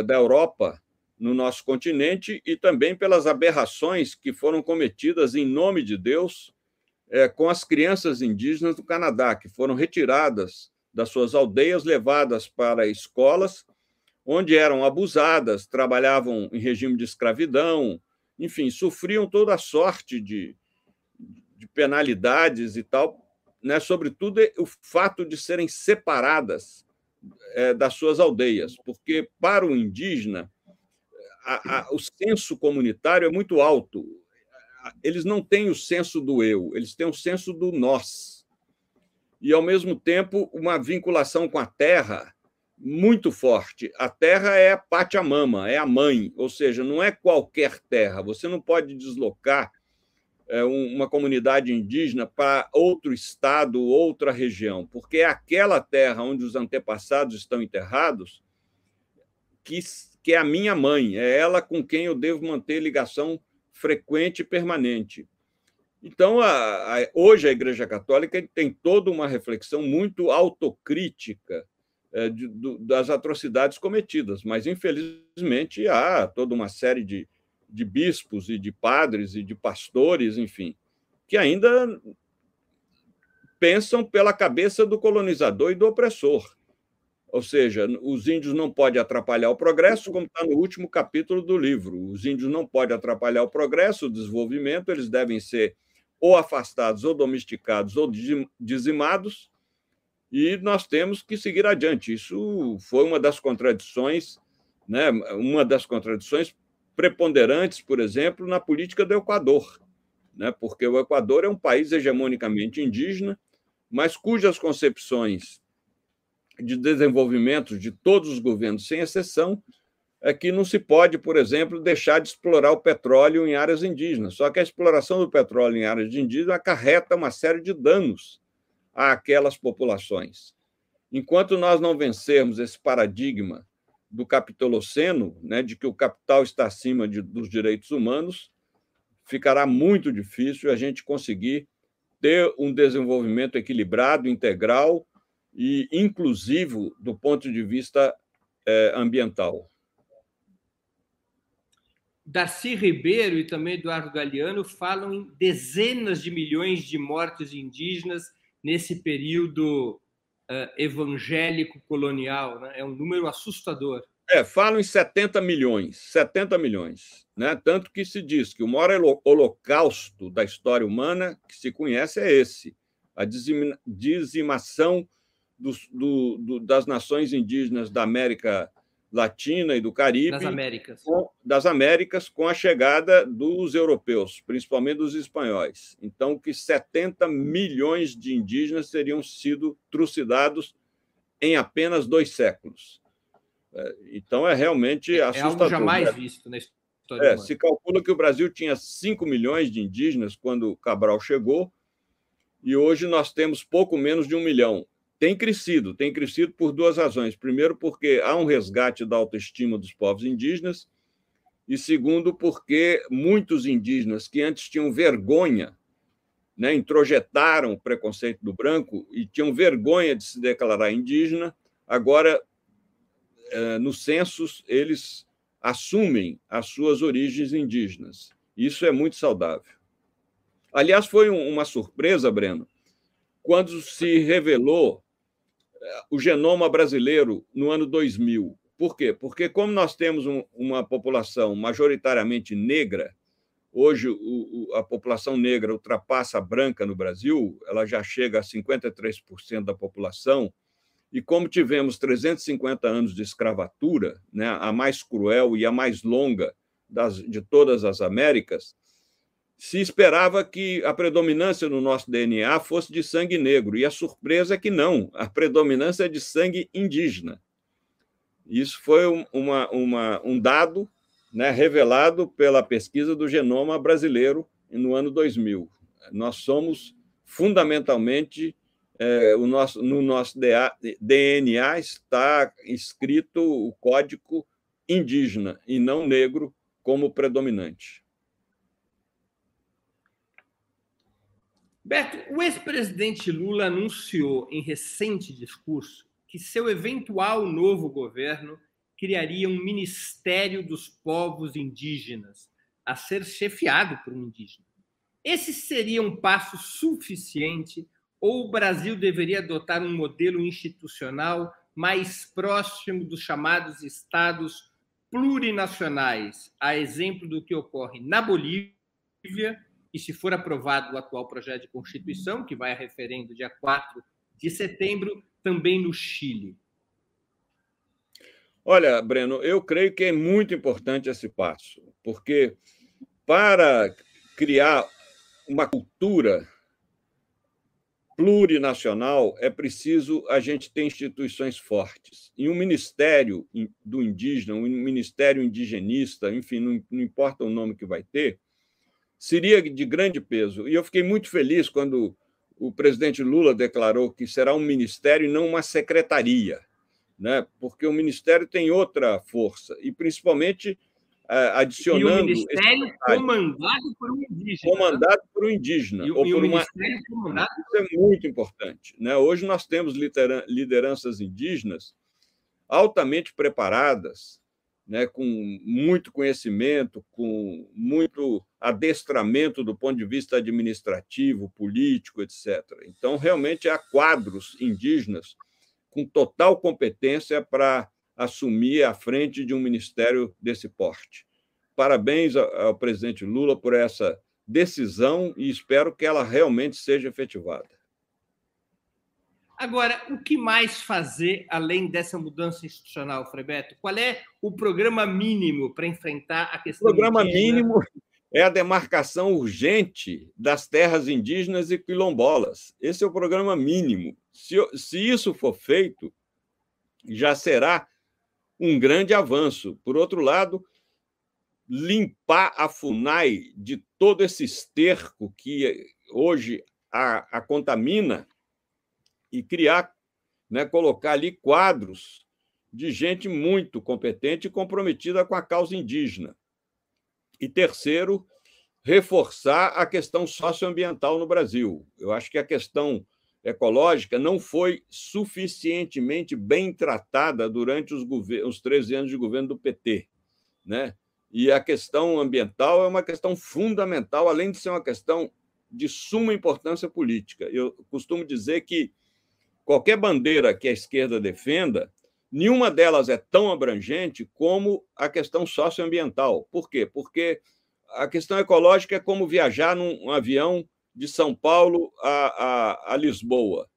Speaker 3: da Europa no nosso continente e também pelas aberrações que foram cometidas em nome de Deus eh, com as crianças indígenas do Canadá, que foram retiradas das suas aldeias, levadas para escolas, onde eram abusadas, trabalhavam em regime de escravidão, enfim, sofriam toda sorte de, de penalidades e tal, né? sobretudo o fato de serem separadas é, das suas aldeias, porque para o indígena a, a, o senso comunitário é muito alto. Eles não têm o senso do eu, eles têm o senso do nós. E, ao mesmo tempo, uma vinculação com a terra muito forte. A terra é a Pachamama, é a mãe, ou seja, não é qualquer terra. Você não pode deslocar uma comunidade indígena para outro estado, outra região, porque é aquela terra onde os antepassados estão enterrados que, que é a minha mãe, é ela com quem eu devo manter ligação frequente e permanente. Então, a, a, hoje a Igreja Católica tem toda uma reflexão muito autocrítica é, de, do, das atrocidades cometidas, mas infelizmente há toda uma série de, de bispos e de padres e de pastores, enfim, que ainda pensam pela cabeça do colonizador e do opressor. Ou seja, os índios não podem atrapalhar o progresso, como está no último capítulo do livro. Os índios não podem atrapalhar o progresso, o desenvolvimento, eles devem ser ou afastados, ou domesticados, ou dizimados, e nós temos que seguir adiante. Isso foi uma das contradições, né, uma das contradições preponderantes, por exemplo, na política do Equador, né, porque o Equador é um país hegemonicamente indígena, mas cujas concepções de desenvolvimento de todos os governos, sem exceção, é que não se pode, por exemplo, deixar de explorar o petróleo em áreas indígenas. Só que a exploração do petróleo em áreas indígenas acarreta uma série de danos àquelas populações. Enquanto nós não vencermos esse paradigma do capitoloceno, né, de que o capital está acima de, dos direitos humanos, ficará muito difícil a gente conseguir ter um desenvolvimento equilibrado, integral e inclusivo do ponto de vista é, ambiental.
Speaker 2: Darcy Ribeiro e também Eduardo Galeano falam em dezenas de milhões de mortes indígenas nesse período uh, evangélico colonial. Né? É um número assustador.
Speaker 3: É, falam em 70 milhões, 70 milhões. Né? Tanto que se diz que o maior holocausto da história humana que se conhece é esse, a dizimação dos, do, do, das nações indígenas da América Latina e do Caribe.
Speaker 2: Das Américas.
Speaker 3: Com, das Américas, com a chegada dos europeus, principalmente dos espanhóis. Então, que 70 milhões de indígenas teriam sido trucidados em apenas dois séculos. É, então, é realmente é, assustador. É algo
Speaker 2: jamais visto na história. É,
Speaker 3: se calcula que o Brasil tinha 5 milhões de indígenas quando Cabral chegou, e hoje nós temos pouco menos de um milhão. Tem crescido, tem crescido por duas razões. Primeiro, porque há um resgate da autoestima dos povos indígenas, e segundo, porque muitos indígenas que antes tinham vergonha, né, introjetaram o preconceito do branco e tinham vergonha de se declarar indígena, agora, eh, nos censos, eles assumem as suas origens indígenas. Isso é muito saudável. Aliás, foi uma surpresa, Breno, quando se revelou o genoma brasileiro no ano 2000. Por quê? Porque, como nós temos um, uma população majoritariamente negra, hoje o, o, a população negra ultrapassa a branca no Brasil, ela já chega a 53% da população, e como tivemos 350 anos de escravatura, né, a mais cruel e a mais longa das, de todas as Américas, se esperava que a predominância no nosso DNA fosse de sangue negro, e a surpresa é que não, a predominância é de sangue indígena. Isso foi uma, uma, um dado né, revelado pela pesquisa do genoma brasileiro no ano 2000. Nós somos fundamentalmente é, o nosso, no nosso DNA está escrito o código indígena e não negro como predominante.
Speaker 2: Beto, o ex-presidente Lula anunciou em recente discurso que seu eventual novo governo criaria um Ministério dos Povos Indígenas, a ser chefiado por um indígena. Esse seria um passo suficiente ou o Brasil deveria adotar um modelo institucional mais próximo dos chamados estados plurinacionais, a exemplo do que ocorre na Bolívia e se for aprovado o atual projeto de Constituição, que vai a referendo dia 4 de setembro, também no Chile?
Speaker 3: Olha, Breno, eu creio que é muito importante esse passo, porque para criar uma cultura plurinacional é preciso a gente ter instituições fortes. E um ministério do indígena, um ministério indigenista, enfim, não, não importa o nome que vai ter, seria de grande peso. E eu fiquei muito feliz quando o presidente Lula declarou que será um ministério e não uma secretaria. né? porque o Ministério tem outra força, e principalmente uh, adicionando. E o
Speaker 2: Ministério comandado por um indígena.
Speaker 3: Comandado por um indígena. E, ou e por o uma... Ministério comandado. Isso é muito importante. Né? Hoje nós temos lideranças indígenas altamente preparadas, né, com muito conhecimento, com muito adestramento do ponto de vista administrativo, político, etc. Então, realmente há quadros indígenas com total competência para assumir a frente de um ministério desse porte. Parabéns ao presidente Lula por essa decisão e espero que ela realmente seja efetivada.
Speaker 2: Agora, o que mais fazer além dessa mudança institucional, Frebeto? Qual é o programa mínimo para enfrentar a questão?
Speaker 3: O programa indígena? mínimo é a demarcação urgente das terras indígenas e quilombolas. Esse é o programa mínimo. Se, se isso for feito, já será um grande avanço. Por outro lado, limpar a FUNAI de todo esse esterco que hoje a, a contamina e criar, né, colocar ali quadros de gente muito competente e comprometida com a causa indígena. E terceiro, reforçar a questão socioambiental no Brasil. Eu acho que a questão ecológica não foi suficientemente bem tratada durante os, os 13 anos de governo do PT. Né? E a questão ambiental é uma questão fundamental, além de ser uma questão de suma importância política. Eu costumo dizer que qualquer bandeira que a esquerda defenda, nenhuma delas é tão abrangente como a questão socioambiental. Por quê? Porque a questão ecológica é como viajar num avião de São Paulo a, a, a Lisboa.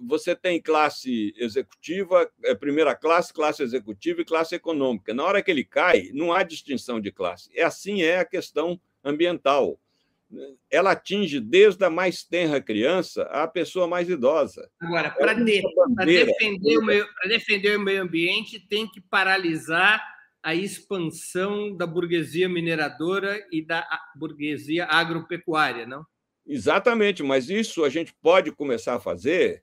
Speaker 3: Você tem classe executiva, é, primeira classe, classe executiva e classe econômica. Na hora que ele cai, não há distinção de classe. É assim é a questão ambiental ela atinge desde a mais tenra criança à pessoa mais idosa.
Speaker 2: Agora, para de, defender, o meio, defender o meio ambiente, tem que paralisar a expansão da burguesia mineradora e da burguesia agropecuária, não?
Speaker 3: Exatamente, mas isso a gente pode começar a fazer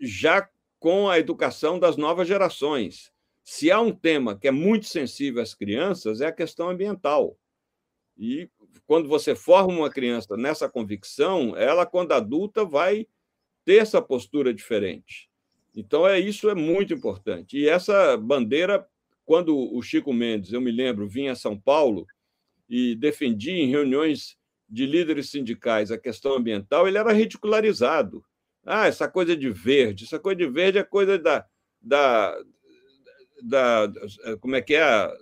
Speaker 3: já com a educação das novas gerações. Se há um tema que é muito sensível às crianças, é a questão ambiental. E quando você forma uma criança nessa convicção, ela, quando adulta, vai ter essa postura diferente. Então, é isso é muito importante. E essa bandeira, quando o Chico Mendes, eu me lembro, vinha a São Paulo e defendia em reuniões de líderes sindicais a questão ambiental, ele era ridicularizado. Ah, essa coisa de verde, essa coisa de verde é coisa da, da, da como é que é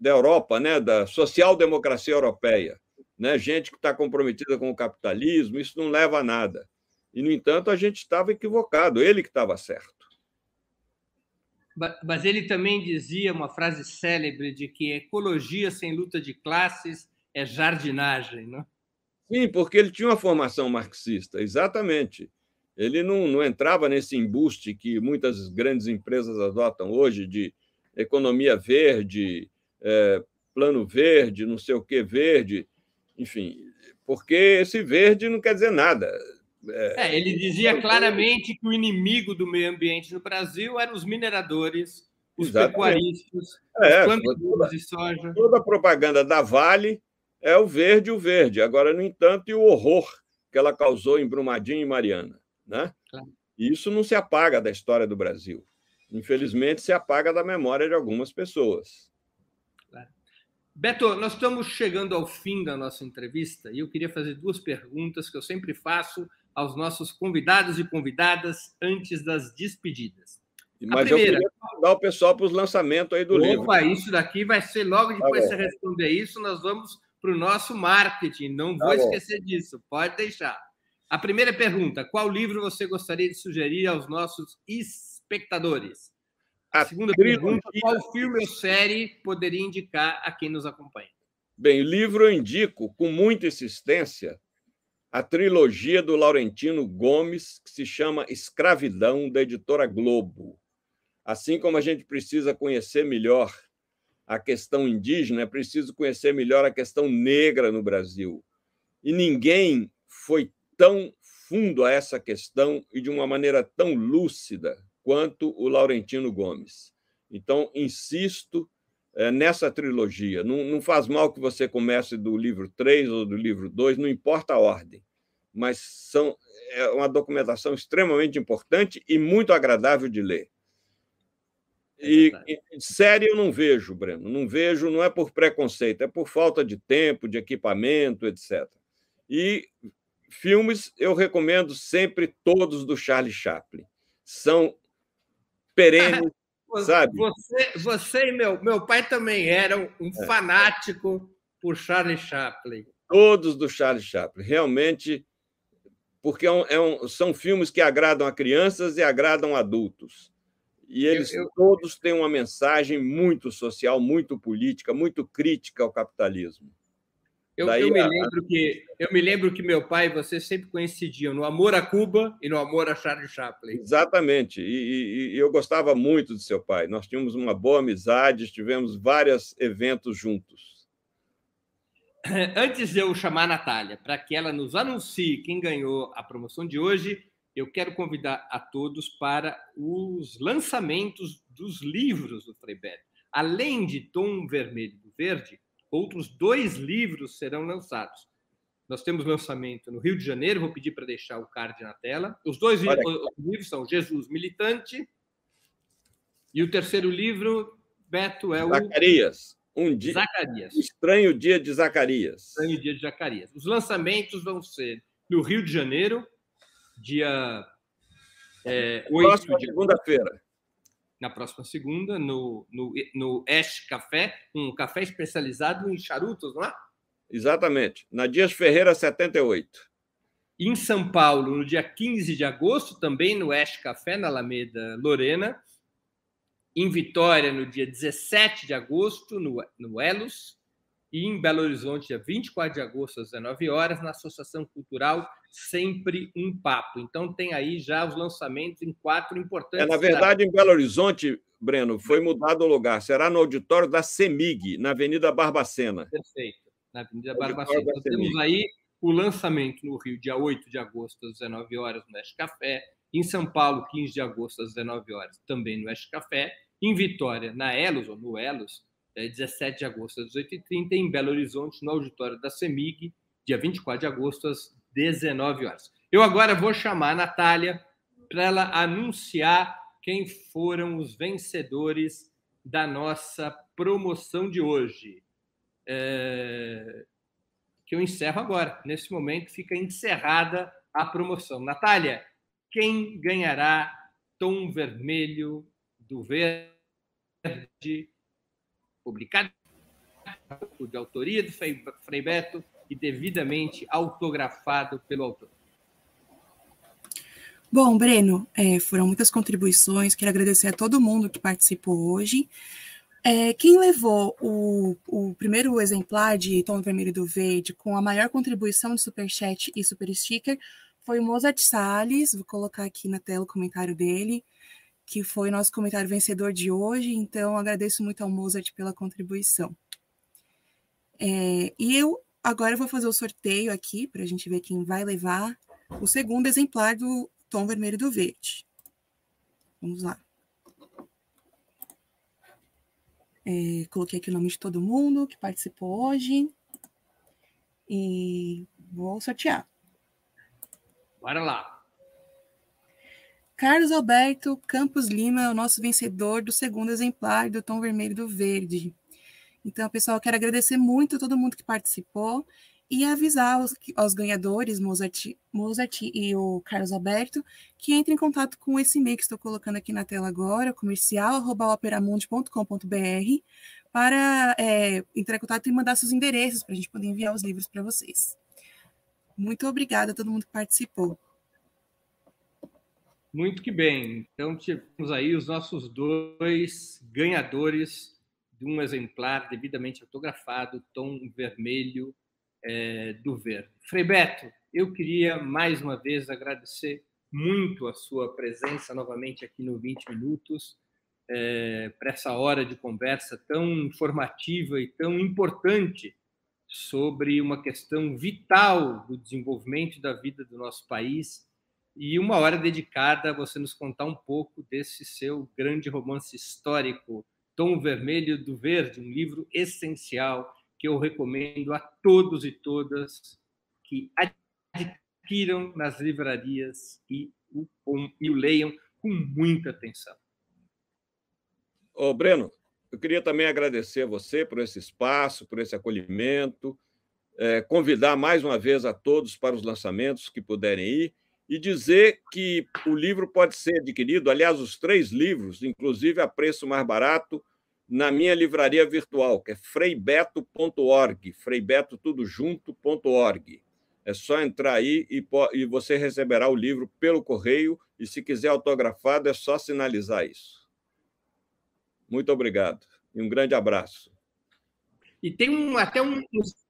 Speaker 3: da Europa, né, da social-democracia europeia, né, gente que está comprometida com o capitalismo, isso não leva a nada. E, no entanto, a gente estava equivocado, ele que estava certo.
Speaker 2: Mas ele também dizia uma frase célebre de que ecologia sem luta de classes é jardinagem, não?
Speaker 3: Sim, porque ele tinha uma formação marxista, exatamente. Ele não, não entrava nesse embuste que muitas grandes empresas adotam hoje de economia verde, é, plano verde, não sei o que verde, enfim, porque esse verde não quer dizer nada.
Speaker 2: É, é, ele dizia claramente que o inimigo do meio ambiente no Brasil eram os mineradores, os Exatamente. pecuaristas, é, os plantadores de soja.
Speaker 3: Toda a propaganda da Vale é o verde o verde. Agora, no entanto, e o horror que ela causou em Brumadinho e Mariana. Né? Claro. Isso não se apaga da história do Brasil. Infelizmente, se apaga da memória de algumas pessoas.
Speaker 2: Beto, nós estamos chegando ao fim da nossa entrevista e eu queria fazer duas perguntas que eu sempre faço aos nossos convidados e convidadas antes das despedidas.
Speaker 3: Mas primeira, eu queria o pessoal para os lançamentos aí do
Speaker 2: opa,
Speaker 3: livro.
Speaker 2: Opa, isso daqui vai ser logo tá depois tá você responder isso, nós vamos para o nosso marketing. Não tá vou bom. esquecer disso, pode deixar. A primeira pergunta: qual livro você gostaria de sugerir aos nossos espectadores? A, segunda pergunta: qual filme ou série poderia indicar a quem nos acompanha?
Speaker 3: Bem, o livro eu indico com muita insistência a trilogia do Laurentino Gomes, que se chama Escravidão, da editora Globo. Assim como a gente precisa conhecer melhor a questão indígena, é preciso conhecer melhor a questão negra no Brasil. E ninguém foi tão fundo a essa questão e de uma maneira tão lúcida quanto o Laurentino Gomes. Então, insisto é, nessa trilogia. Não, não faz mal que você comece do livro 3 ou do livro 2, não importa a ordem, mas são, é uma documentação extremamente importante e muito agradável de ler. É e, e série eu não vejo, Breno, não vejo, não é por preconceito, é por falta de tempo, de equipamento, etc. E filmes eu recomendo sempre todos do Charlie Chaplin. São sabe?
Speaker 2: Você, você e meu, meu pai também eram um é. fanático por Charlie Chaplin.
Speaker 3: Todos do Charlie Chaplin, realmente, porque é um, é um, são filmes que agradam a crianças e agradam adultos. E eles eu, eu... todos têm uma mensagem muito social, muito política, muito crítica ao capitalismo.
Speaker 2: Eu, Daí, eu, me lembro que, eu me lembro que meu pai e você sempre coincidiam no amor a Cuba e no amor a Charlie Chaplin.
Speaker 3: Exatamente. E, e, e eu gostava muito de seu pai. Nós tínhamos uma boa amizade, tivemos vários eventos juntos.
Speaker 2: Antes de eu chamar a Natália para que ela nos anuncie quem ganhou a promoção de hoje, eu quero convidar a todos para os lançamentos dos livros do Frei Beto. Além de Tom Vermelho do Verde, outros dois livros serão lançados. Nós temos lançamento no Rio de Janeiro, vou pedir para deixar o card na tela. Os dois livros são Jesus Militante e o terceiro livro, Beto, é o.
Speaker 3: Zacarias. Um dia. Zacarias. Estranho Dia de Zacarias.
Speaker 2: Estranho Dia de Zacarias. Os lançamentos vão ser no Rio de Janeiro, dia
Speaker 3: é, 8 Próxima de segunda-feira
Speaker 2: na próxima segunda, no, no, no Ash Café, um café especializado em charutos, não é?
Speaker 3: Exatamente, na Dias Ferreira 78.
Speaker 2: Em São Paulo, no dia 15 de agosto, também no Ash Café, na Alameda Lorena. Em Vitória, no dia 17 de agosto, no, no Elos. E em Belo Horizonte, dia 24 de agosto, às 19 horas, na Associação Cultural Sempre um Papo. Então, tem aí já os lançamentos em quatro importantes.
Speaker 3: É, na verdade, cidades. em Belo Horizonte, Breno, foi mudado o lugar. Será no auditório da CEMIG, na Avenida Barbacena.
Speaker 2: Perfeito, na Avenida Barbacena. Então, temos aí o lançamento no Rio, dia 8 de agosto, às 19 horas, no Oeste Café. Em São Paulo, 15 de agosto, às 19 horas, também no Oeste Café. Em Vitória, na Elos, ou no Elos, 17 de agosto às 18h30, em Belo Horizonte, no auditório da CEMIG, dia 24 de agosto, às 19 horas. Eu agora vou chamar a Natália para ela anunciar quem foram os vencedores da nossa promoção de hoje. É... Que eu encerro agora. Nesse momento fica encerrada a promoção. Natália, quem ganhará tom vermelho do verde publicado de autoria do Frei Beto e devidamente autografado pelo autor.
Speaker 4: Bom, Breno, é, foram muitas contribuições. Quero agradecer a todo mundo que participou hoje. É, quem levou o, o, primeiro exemplar de Tom Vermelho do Verde com a maior contribuição de Superchat e Super Sticker foi o Mozart Salles. Vou colocar aqui na tela o comentário dele que foi nosso comentário vencedor de hoje. Então, agradeço muito ao Mozart pela contribuição. É, e eu agora vou fazer o sorteio aqui para a gente ver quem vai levar o segundo exemplar do tom vermelho do verde. Vamos lá. É, coloquei aqui o nome de todo mundo que participou hoje. E vou sortear.
Speaker 2: Bora lá.
Speaker 4: Carlos Alberto Campos Lima é o nosso vencedor do segundo exemplar do Tom Vermelho do Verde. Então, pessoal, quero agradecer muito a todo mundo que participou e avisar os, aos ganhadores, Mozart, Mozart e o Carlos Alberto, que entrem em contato com esse e-mail que estou colocando aqui na tela agora, comercial.operamundi.com.br, para é, entrar em contato e mandar seus endereços para a gente poder enviar os livros para vocês. Muito obrigada a todo mundo que participou.
Speaker 2: Muito que bem. Então, tivemos aí os nossos dois ganhadores de um exemplar devidamente autografado, tom vermelho é, do verde. Frei Beto, eu queria mais uma vez agradecer muito a sua presença novamente aqui no 20 Minutos, é, para essa hora de conversa tão informativa e tão importante sobre uma questão vital do desenvolvimento da vida do nosso país e uma hora dedicada a você nos contar um pouco desse seu grande romance histórico, Tom Vermelho do Verde, um livro essencial que eu recomendo a todos e todas que adquiram nas livrarias e o, e o leiam com muita atenção.
Speaker 3: Ô, Breno, eu queria também agradecer a você por esse espaço, por esse acolhimento, é, convidar mais uma vez a todos para os lançamentos que puderem ir e dizer que o livro pode ser adquirido, aliás, os três livros, inclusive a preço mais barato, na minha livraria virtual, que é freibeto.org, freibeto tudo junto.org. É só entrar aí e, e você receberá o livro pelo correio e se quiser autografado é só sinalizar isso. Muito obrigado e um grande abraço.
Speaker 2: E tem um, até um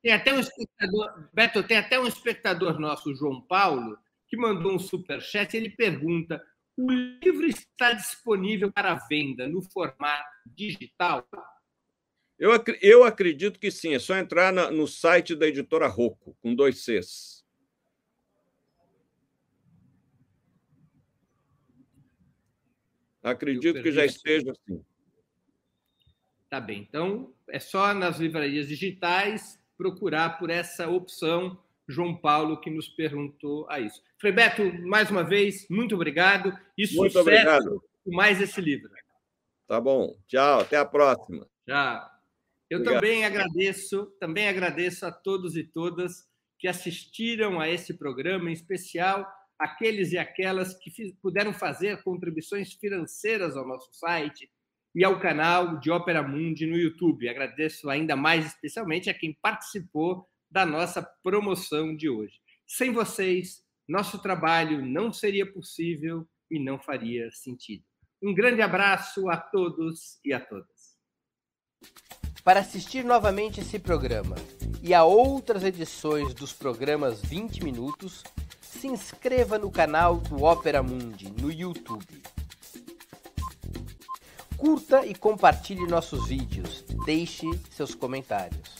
Speaker 2: tem até um espectador, Beto, tem até um espectador nosso, João Paulo, que mandou um super chat, ele pergunta: o livro está disponível para venda no formato digital?
Speaker 3: Eu, eu acredito que sim, é só entrar na, no site da editora Rocco, com dois Cs. Acredito que já esteja assim.
Speaker 2: Tá bem. Então, é só nas livrarias digitais procurar por essa opção. João Paulo que nos perguntou a isso. Frei Beto, mais uma vez, muito obrigado e muito sucesso obrigado. com mais esse livro.
Speaker 3: Tá bom. Tchau, até a próxima.
Speaker 2: Tchau. Eu obrigado. também agradeço, também agradeço a todos e todas que assistiram a esse programa, em especial aqueles e aquelas que puderam fazer contribuições financeiras ao nosso site, e ao canal de Ópera Mundi no YouTube. Agradeço ainda mais especialmente a quem participou da nossa promoção de hoje. Sem vocês, nosso trabalho não seria possível e não faria sentido. Um grande abraço a todos e a todas.
Speaker 5: Para assistir novamente esse programa e a outras edições dos programas 20 Minutos, se inscreva no canal do Ópera Mundi no YouTube. Curta e compartilhe nossos vídeos. Deixe seus comentários.